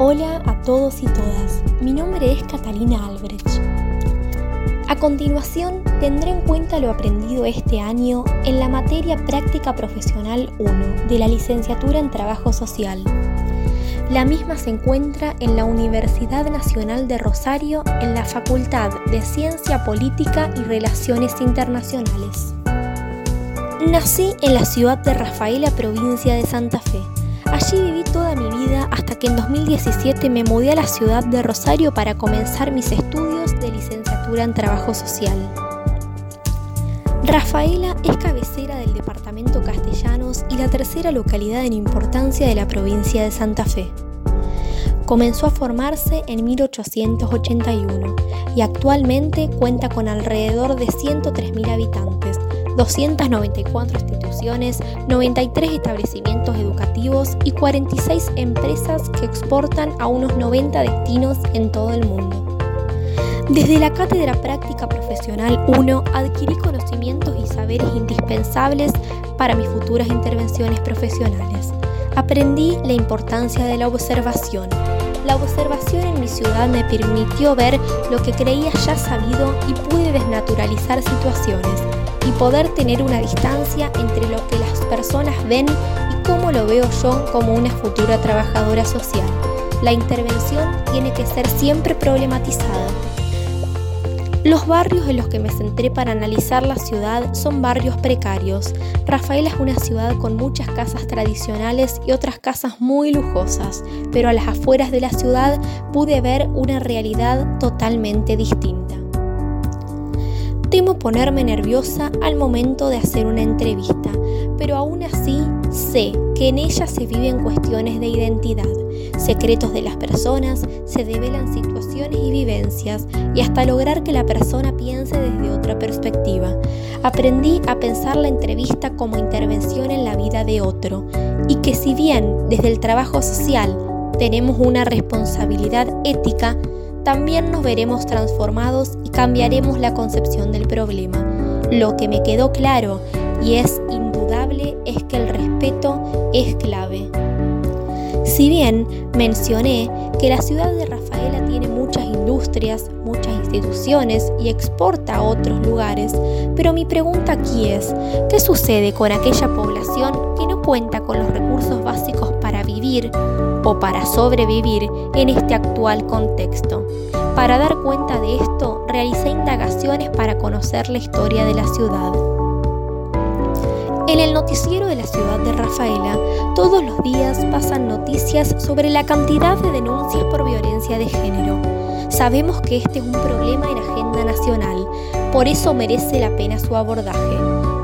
Hola a todos y todas, mi nombre es Catalina Albrecht. A continuación tendré en cuenta lo aprendido este año en la materia Práctica Profesional 1 de la licenciatura en Trabajo Social. La misma se encuentra en la Universidad Nacional de Rosario en la Facultad de Ciencia Política y Relaciones Internacionales. Nací en la ciudad de Rafaela, provincia de Santa Fe. Allí viví toda mi vida hasta que en 2017 me mudé a la ciudad de Rosario para comenzar mis estudios de licenciatura en Trabajo Social. Rafaela es cabecera del departamento Castellanos y la tercera localidad en importancia de la provincia de Santa Fe. Comenzó a formarse en 1881 y actualmente cuenta con alrededor de 103.000 habitantes, 294 instituciones, 93 establecimientos educativos y 46 empresas que exportan a unos 90 destinos en todo el mundo. Desde la Cátedra Práctica Profesional 1 adquirí conocimientos y saberes indispensables para mis futuras intervenciones profesionales. Aprendí la importancia de la observación. La observación en mi ciudad me permitió ver lo que creía ya sabido y pude desnaturalizar situaciones y poder tener una distancia entre lo que las personas ven y cómo lo veo yo como una futura trabajadora social. La intervención tiene que ser siempre problematizada. Los barrios en los que me centré para analizar la ciudad son barrios precarios. Rafaela es una ciudad con muchas casas tradicionales y otras casas muy lujosas, pero a las afueras de la ciudad pude ver una realidad totalmente distinta. Temo ponerme nerviosa al momento de hacer una entrevista, pero aún así sé que en ella se viven cuestiones de identidad, secretos de las personas, se develan situaciones y vivencias y hasta lograr que la persona piense desde otra perspectiva. Aprendí a pensar la entrevista como intervención en la vida de otro y que si bien desde el trabajo social tenemos una responsabilidad ética, también nos veremos transformados y cambiaremos la concepción del problema. Lo que me quedó claro y es indudable es que el respeto es clave. Si bien mencioné que la ciudad de Rafaela tiene muchas industrias, y exporta a otros lugares, pero mi pregunta aquí es, ¿qué sucede con aquella población que no cuenta con los recursos básicos para vivir o para sobrevivir en este actual contexto? Para dar cuenta de esto, realicé indagaciones para conocer la historia de la ciudad. En el noticiero de la ciudad de Rafaela, todos los días pasan noticias sobre la cantidad de denuncias por violencia de género. Sabemos que este es un problema en agenda nacional, por eso merece la pena su abordaje.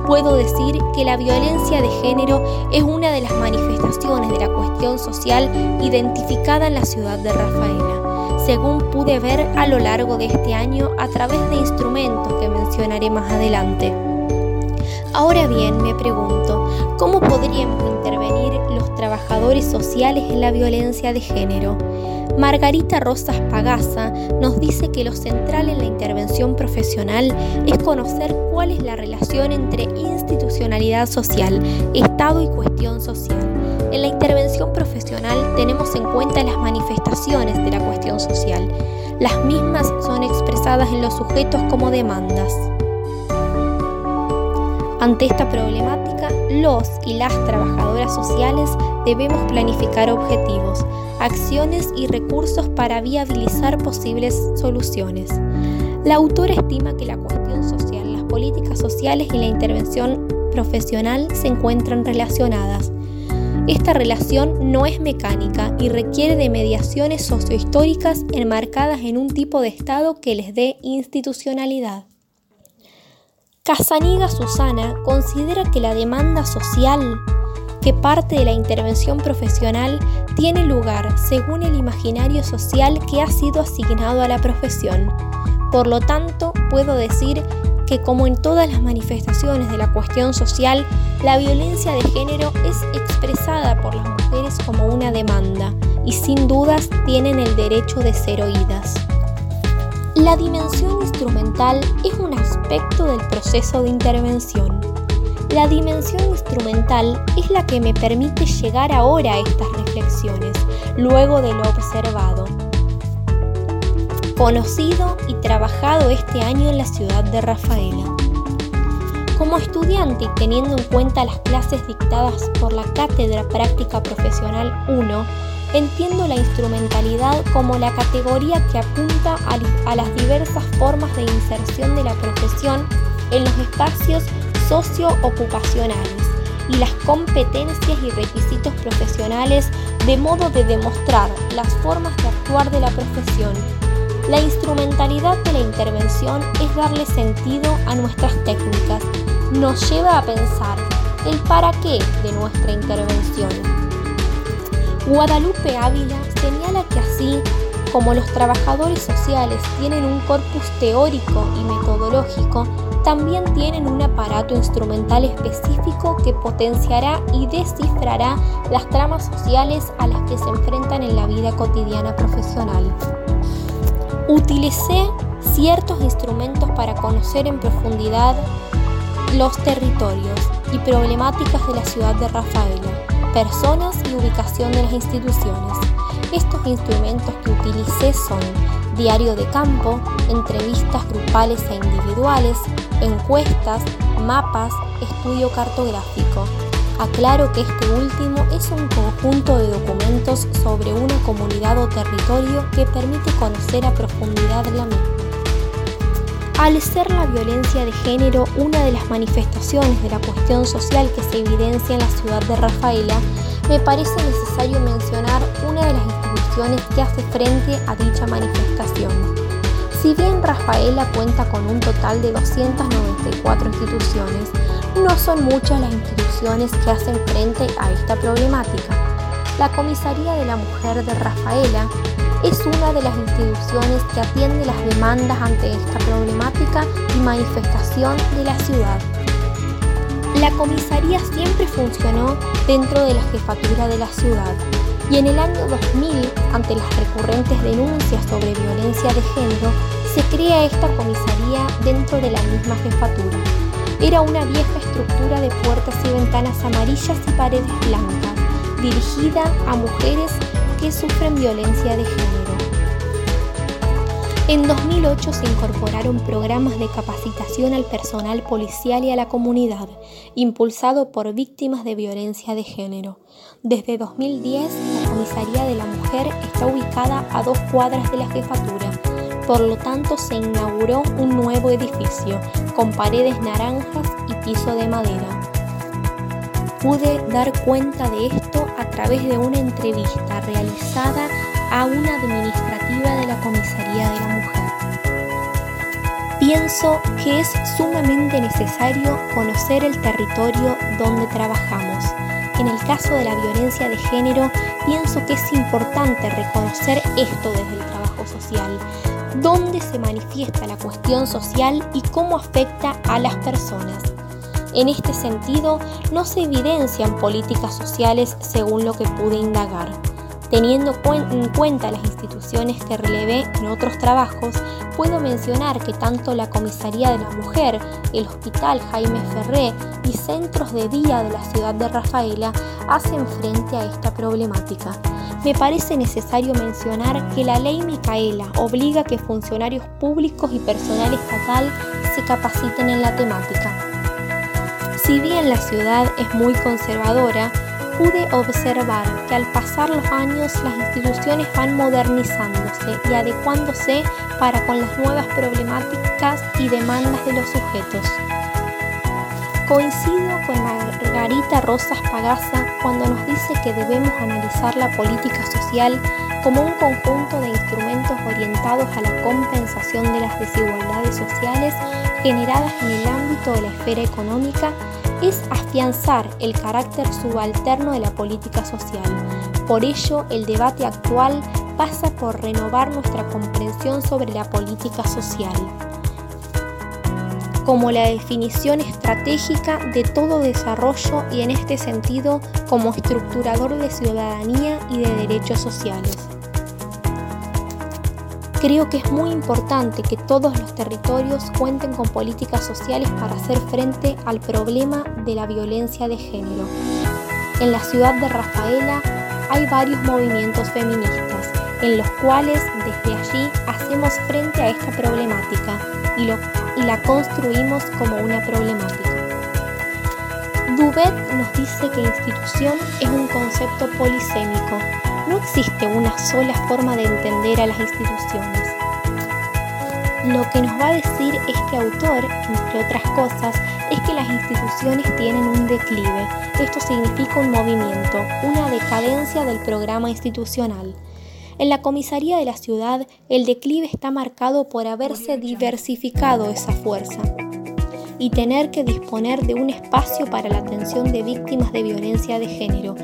Puedo decir que la violencia de género es una de las manifestaciones de la cuestión social identificada en la ciudad de Rafaela, según pude ver a lo largo de este año a través de instrumentos que mencionaré más adelante. Ahora bien, me pregunto, ¿cómo podríamos intervenir los trabajadores sociales en la violencia de género? Margarita Rosas Pagasa nos dice que lo central en la intervención profesional es conocer cuál es la relación entre institucionalidad social, Estado y cuestión social. En la intervención profesional tenemos en cuenta las manifestaciones de la cuestión social. Las mismas son expresadas en los sujetos como demandas. Ante esta problemática, los y las trabajadoras sociales debemos planificar objetivos, acciones y recursos para viabilizar posibles soluciones. La autora estima que la cuestión social, las políticas sociales y la intervención profesional se encuentran relacionadas. Esta relación no es mecánica y requiere de mediaciones sociohistóricas enmarcadas en un tipo de Estado que les dé institucionalidad. Casaniga Susana considera que la demanda social, que parte de la intervención profesional, tiene lugar según el imaginario social que ha sido asignado a la profesión. Por lo tanto, puedo decir que como en todas las manifestaciones de la cuestión social, la violencia de género es expresada por las mujeres como una demanda y sin dudas tienen el derecho de ser oídas. La dimensión instrumental es un aspecto del proceso de intervención. La dimensión instrumental es la que me permite llegar ahora a estas reflexiones, luego de lo observado, conocido y trabajado este año en la ciudad de Rafaela. Como estudiante y teniendo en cuenta las clases dictadas por la Cátedra Práctica Profesional 1, entiendo la instrumentalidad como la categoría que apunta a, las diversas formas de inserción de la profesión en los espacios socio-ocupacionales y las competencias y requisitos profesionales de modo de demostrar las formas de actuar de la profesión. La instrumentalidad de la intervención es darle sentido a nuestras técnicas, nos lleva a pensar el para qué de nuestra intervención Guadalupe Ávila señala que así como los trabajadores sociales tienen un corpus teórico y metodológico, también tienen un aparato instrumental específico que potenciará y descifrará las tramas sociales a las que se enfrentan en la vida cotidiana profesional. Utilicé ciertos instrumentos para conocer en profundidad los territorios y problemáticas de la ciudad de Rafaela personas y ubicación de las instituciones. Estos instrumentos que utilicé son diario de campo, entrevistas grupales e individuales, encuestas, mapas, estudio cartográfico. Aclaro que este último es un conjunto de documentos sobre una comunidad o territorio que permite conocer a profundidad la misma. Al ser la violencia de género una de las manifestaciones de la cuestión social que se evidencia en la ciudad de Rafaela, me parece necesario mencionar una de las instituciones que hace frente a dicha manifestación. Si bien Rafaela cuenta con un total de 294 instituciones, no son muchas las instituciones que hacen frente a esta problemática. La Comisaría de la Mujer de Rafaela es una de las instituciones que atiende las demandas ante esta problemática y manifestación de la ciudad. La comisaría siempre funcionó dentro de la jefatura de la ciudad y en el año 2000, ante las recurrentes denuncias sobre violencia de género, se crea esta comisaría dentro de la misma jefatura. Era una vieja estructura de puertas y ventanas amarillas y paredes blancas, dirigida a mujeres sufren violencia de género. En 2008 se incorporaron programas de capacitación al personal policial y a la comunidad, impulsado por víctimas de violencia de género. Desde 2010, la Comisaría de la Mujer está ubicada a dos cuadras de la jefatura. Por lo tanto, se inauguró un nuevo edificio, con paredes naranjas y piso de madera pude dar cuenta de esto través de una entrevista realizada a una administrativa de la Comisaría de la Mujer. Pienso que es sumamente necesario conocer el territorio donde trabajamos. En el caso de la violencia de género, pienso que es importante reconocer esto desde el trabajo social, dónde se manifiesta la cuestión social y cómo afecta a las personas. En este sentido, no se evidencian políticas sociales según lo que pude indagar. Teniendo en cuenta las instituciones que relevé en otros trabajos, puedo mencionar que tanto la Comisaría de la Mujer, el Hospital Jaime Ferré y centros de día de la ciudad de Rafaela hacen frente a esta problemática. Me parece necesario mencionar que la ley Micaela obliga a que funcionarios públicos y personal estatal se capaciten en la temática. Si bien la ciudad es muy conservadora, pude observar que al pasar los años las instituciones van modernizándose y adecuándose para con las nuevas problemáticas y demandas de los sujetos. Coincido con Margarita Rosas Pagasa cuando nos dice que debemos analizar la política social como un conjunto de instrumentos orientados a la compensación de las desigualdades sociales generadas en el ámbito de la esfera económica es afianzar el carácter subalterno de la política social. Por ello, el debate actual pasa por renovar nuestra comprensión sobre la política social como la definición estratégica de todo desarrollo y en este sentido como estructurador de ciudadanía y de derechos sociales. Creo que es muy importante que todos los territorios cuenten con políticas sociales para hacer frente al problema de la violencia de género. En la ciudad de Rafaela hay varios movimientos feministas en los cuales desde allí hacemos frente a esta problemática y, y la construimos como una problemática. Dubet nos dice que institución es un concepto polisémico. No existe una sola forma de entender a las instituciones. Lo que nos va a decir este autor, entre otras cosas, es que las instituciones tienen un declive. Esto significa un movimiento, una decadencia del programa institucional. En la comisaría de la ciudad, el declive está marcado por haberse diversificado esa fuerza y tener que disponer de un espacio para la atención de víctimas de violencia de género.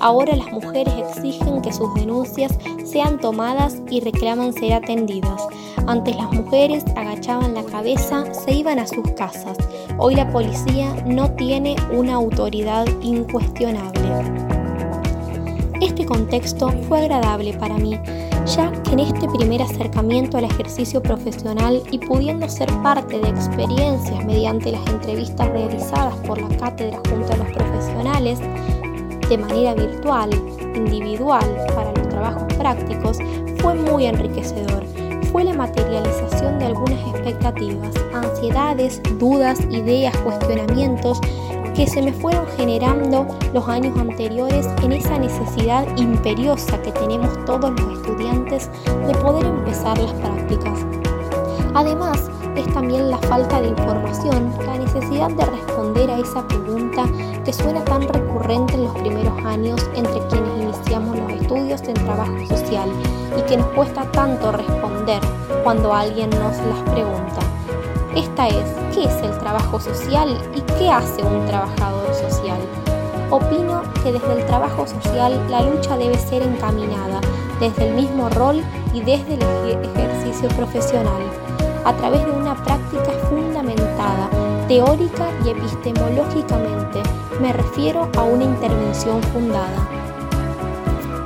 Ahora las mujeres exigen que sus denuncias sean tomadas y reclaman ser atendidas. Antes las mujeres agachaban la cabeza, se iban a sus casas. Hoy la policía no tiene una autoridad incuestionable. Este contexto fue agradable para mí, ya que en este primer acercamiento al ejercicio profesional y pudiendo ser parte de experiencias mediante las entrevistas realizadas por la cátedra junto a los profesionales, de manera virtual, individual, para los trabajos prácticos, fue muy enriquecedor. Fue la materialización de algunas expectativas, ansiedades, dudas, ideas, cuestionamientos que se me fueron generando los años anteriores en esa necesidad imperiosa que tenemos todos los estudiantes de poder empezar las prácticas. Además, es también la falta de información, la necesidad de responder a esa pregunta que suena tan recurrente en los primeros años entre quienes iniciamos los estudios en trabajo social y que nos cuesta tanto responder cuando alguien nos las pregunta. Esta es, ¿qué es el trabajo social y qué hace un trabajador social? Opino que desde el trabajo social la lucha debe ser encaminada desde el mismo rol y desde el ejercicio profesional, a través de una práctica fundamentada, teórica y epistemológicamente, me refiero a una intervención fundada.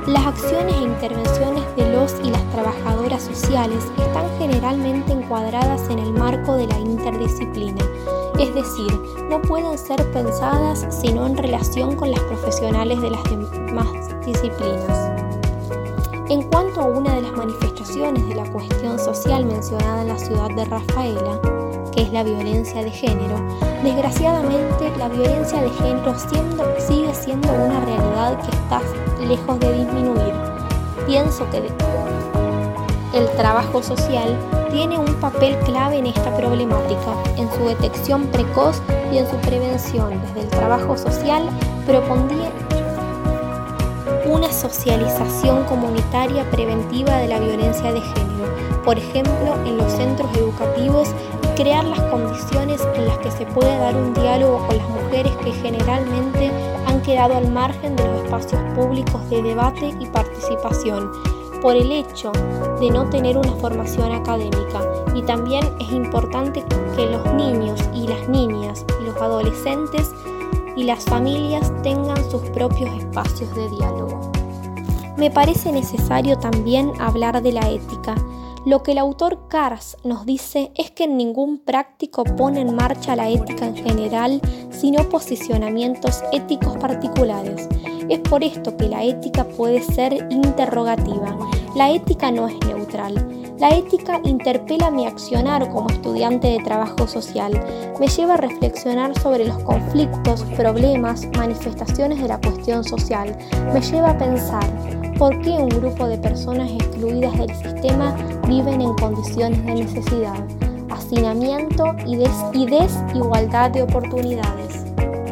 Las acciones e intervenciones de los y las trabajadoras sociales están generalmente encuadradas en el marco de la interdisciplina, es decir, no pueden ser pensadas sino en relación con las profesionales de las demás disciplinas. En cuanto a una de las manifestaciones de la cuestión social mencionada en la ciudad de Rafaela, que es la violencia de género, desgraciadamente la violencia de género sigue siendo una realidad que está lejos de disminuir. Pienso que el trabajo social tiene un papel clave en esta problemática, en su detección precoz y en su prevención. Desde el trabajo social propondría una socialización comunitaria preventiva de la violencia de género, por ejemplo, en los centros educativos crear las condiciones en las que se puede dar un diálogo con las mujeres que generalmente han quedado al margen de los espacios públicos de debate y participación por el hecho de no tener una formación académica y también es importante que los niños y las niñas y los adolescentes y las familias tengan sus propios espacios de diálogo. Me parece necesario también hablar de la ética. Lo que el autor Kars nos dice es que ningún práctico pone en marcha la ética en general, sino posicionamientos éticos particulares. Es por esto que la ética puede ser interrogativa. La ética no es neutral. La ética interpela mi accionar como estudiante de trabajo social, me lleva a reflexionar sobre los conflictos, problemas, manifestaciones de la cuestión social, me lleva a pensar por qué un grupo de personas excluidas del sistema viven en condiciones de necesidad, hacinamiento y, desigualdad de oportunidades.